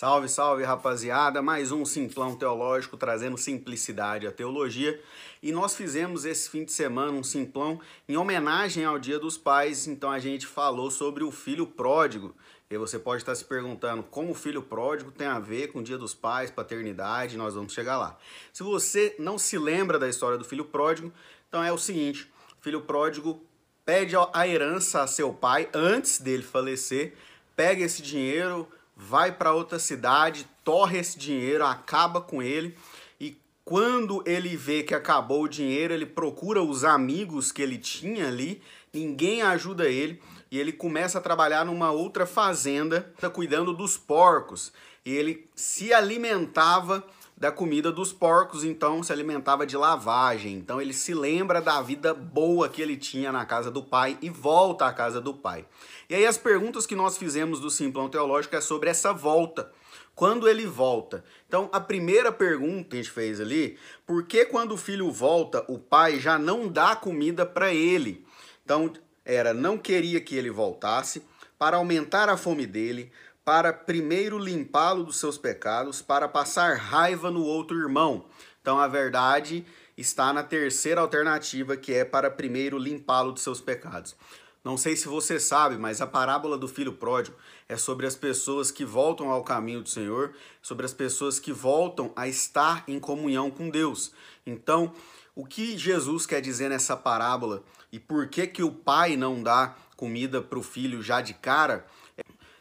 Salve, salve, rapaziada! Mais um Simplão Teológico trazendo simplicidade à teologia. E nós fizemos esse fim de semana um Simplão em homenagem ao Dia dos Pais. Então a gente falou sobre o filho pródigo. E você pode estar se perguntando como o filho pródigo tem a ver com o Dia dos Pais, paternidade. Nós vamos chegar lá. Se você não se lembra da história do filho pródigo, então é o seguinte: o filho pródigo pede a herança a seu pai antes dele falecer, pega esse dinheiro vai para outra cidade, torre esse dinheiro, acaba com ele e quando ele vê que acabou o dinheiro, ele procura os amigos que ele tinha ali, ninguém ajuda ele e ele começa a trabalhar numa outra fazenda, cuidando dos porcos. E ele se alimentava da comida dos porcos, então se alimentava de lavagem. Então ele se lembra da vida boa que ele tinha na casa do pai e volta à casa do pai. E aí as perguntas que nós fizemos do Simplão Teológico é sobre essa volta. Quando ele volta? Então, a primeira pergunta que a gente fez ali, por que quando o filho volta, o pai já não dá comida para ele? Então, era não queria que ele voltasse para aumentar a fome dele, para primeiro limpá-lo dos seus pecados, para passar raiva no outro irmão. Então a verdade está na terceira alternativa, que é para primeiro limpá-lo dos seus pecados. Não sei se você sabe, mas a parábola do filho pródigo é sobre as pessoas que voltam ao caminho do Senhor, sobre as pessoas que voltam a estar em comunhão com Deus. Então, o que Jesus quer dizer nessa parábola e por que que o pai não dá comida para o filho já de cara?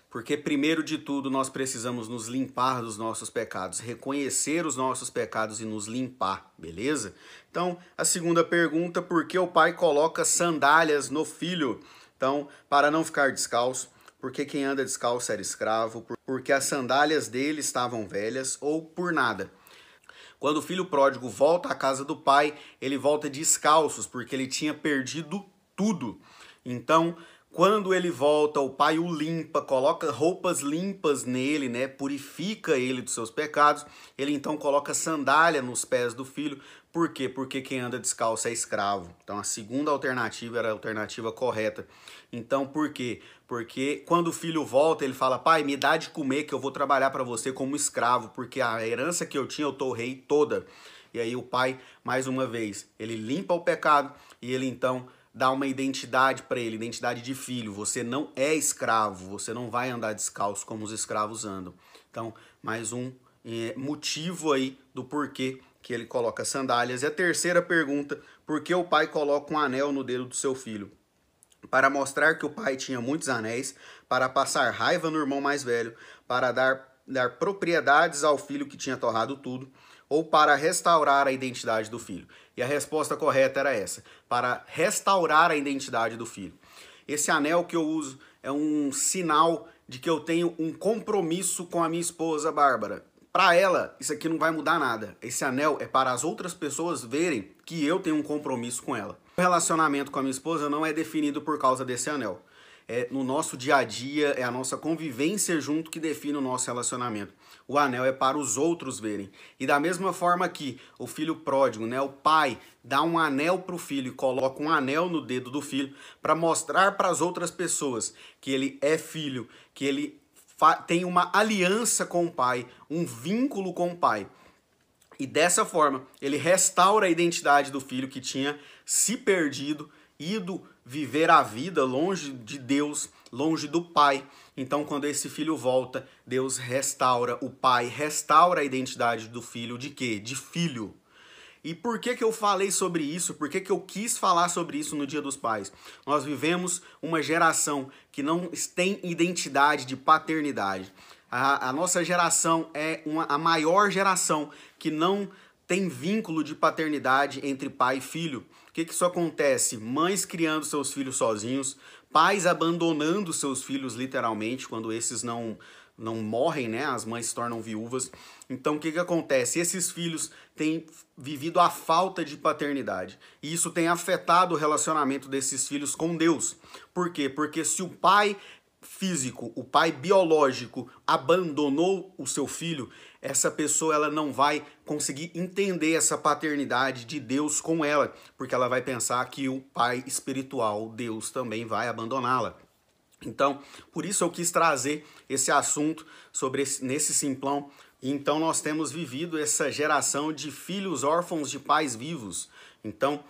Porque, primeiro de tudo, nós precisamos nos limpar dos nossos pecados, reconhecer os nossos pecados e nos limpar, beleza? Então, a segunda pergunta, por que o pai coloca sandálias no filho? Então, para não ficar descalço, porque quem anda descalço era escravo, porque as sandálias dele estavam velhas ou por nada. Quando o filho pródigo volta à casa do pai, ele volta descalços, porque ele tinha perdido tudo. Então, quando ele volta, o pai o limpa, coloca roupas limpas nele, né? Purifica ele dos seus pecados. Ele então coloca sandália nos pés do filho. Por quê? Porque quem anda descalço é escravo. Então a segunda alternativa era a alternativa correta. Então por quê? Porque quando o filho volta, ele fala: "Pai, me dá de comer que eu vou trabalhar para você como escravo, porque a herança que eu tinha eu torrei toda". E aí o pai, mais uma vez, ele limpa o pecado e ele então dá uma identidade para ele, identidade de filho. Você não é escravo, você não vai andar descalço como os escravos andam. Então, mais um é, motivo aí do porquê que ele coloca sandálias. E a terceira pergunta, por que o pai coloca um anel no dedo do seu filho? Para mostrar que o pai tinha muitos anéis, para passar raiva no irmão mais velho, para dar, dar propriedades ao filho que tinha torrado tudo, ou para restaurar a identidade do filho? E a resposta correta era essa: para restaurar a identidade do filho. Esse anel que eu uso é um sinal de que eu tenho um compromisso com a minha esposa Bárbara. Para ela, isso aqui não vai mudar nada. Esse anel é para as outras pessoas verem que eu tenho um compromisso com ela. O relacionamento com a minha esposa não é definido por causa desse anel é no nosso dia a dia, é a nossa convivência junto que define o nosso relacionamento. O anel é para os outros verem. E da mesma forma que o filho pródigo, né, o pai dá um anel para o filho e coloca um anel no dedo do filho para mostrar para as outras pessoas que ele é filho, que ele tem uma aliança com o pai, um vínculo com o pai. E dessa forma, ele restaura a identidade do filho que tinha se perdido, ido viver a vida longe de Deus, longe do Pai. Então, quando esse filho volta, Deus restaura, o Pai restaura a identidade do filho de quê? De filho. E por que, que eu falei sobre isso? Por que, que eu quis falar sobre isso no Dia dos Pais? Nós vivemos uma geração que não tem identidade de paternidade. A, a nossa geração é uma, a maior geração que não tem vínculo de paternidade entre pai e filho. O que, que isso acontece? Mães criando seus filhos sozinhos, pais abandonando seus filhos literalmente quando esses não não morrem, né? As mães se tornam viúvas. Então o que, que acontece? Esses filhos têm vivido a falta de paternidade. E isso tem afetado o relacionamento desses filhos com Deus. Por quê? Porque se o pai físico, o pai biológico abandonou o seu filho, essa pessoa ela não vai conseguir entender essa paternidade de Deus com ela, porque ela vai pensar que o pai espiritual, Deus, também vai abandoná-la. Então, por isso eu quis trazer esse assunto sobre esse, nesse simplão. Então, nós temos vivido essa geração de filhos órfãos de pais vivos. Então,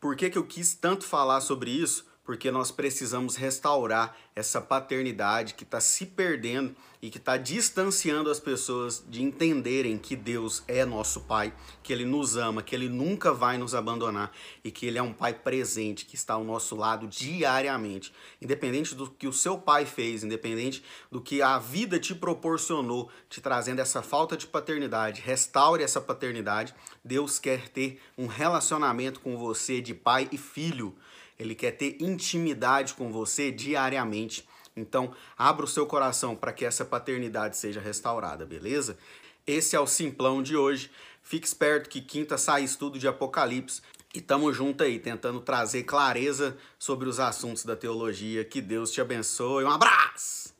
por que, que eu quis tanto falar sobre isso? Porque nós precisamos restaurar essa paternidade que está se perdendo e que está distanciando as pessoas de entenderem que Deus é nosso Pai, que Ele nos ama, que Ele nunca vai nos abandonar e que Ele é um Pai presente, que está ao nosso lado diariamente. Independente do que o seu pai fez, independente do que a vida te proporcionou, te trazendo essa falta de paternidade, restaure essa paternidade. Deus quer ter um relacionamento com você de pai e filho ele quer ter intimidade com você diariamente. Então, abra o seu coração para que essa paternidade seja restaurada, beleza? Esse é o simplão de hoje. Fique esperto que quinta sai estudo de Apocalipse. E tamo junto aí, tentando trazer clareza sobre os assuntos da teologia. Que Deus te abençoe. Um abraço!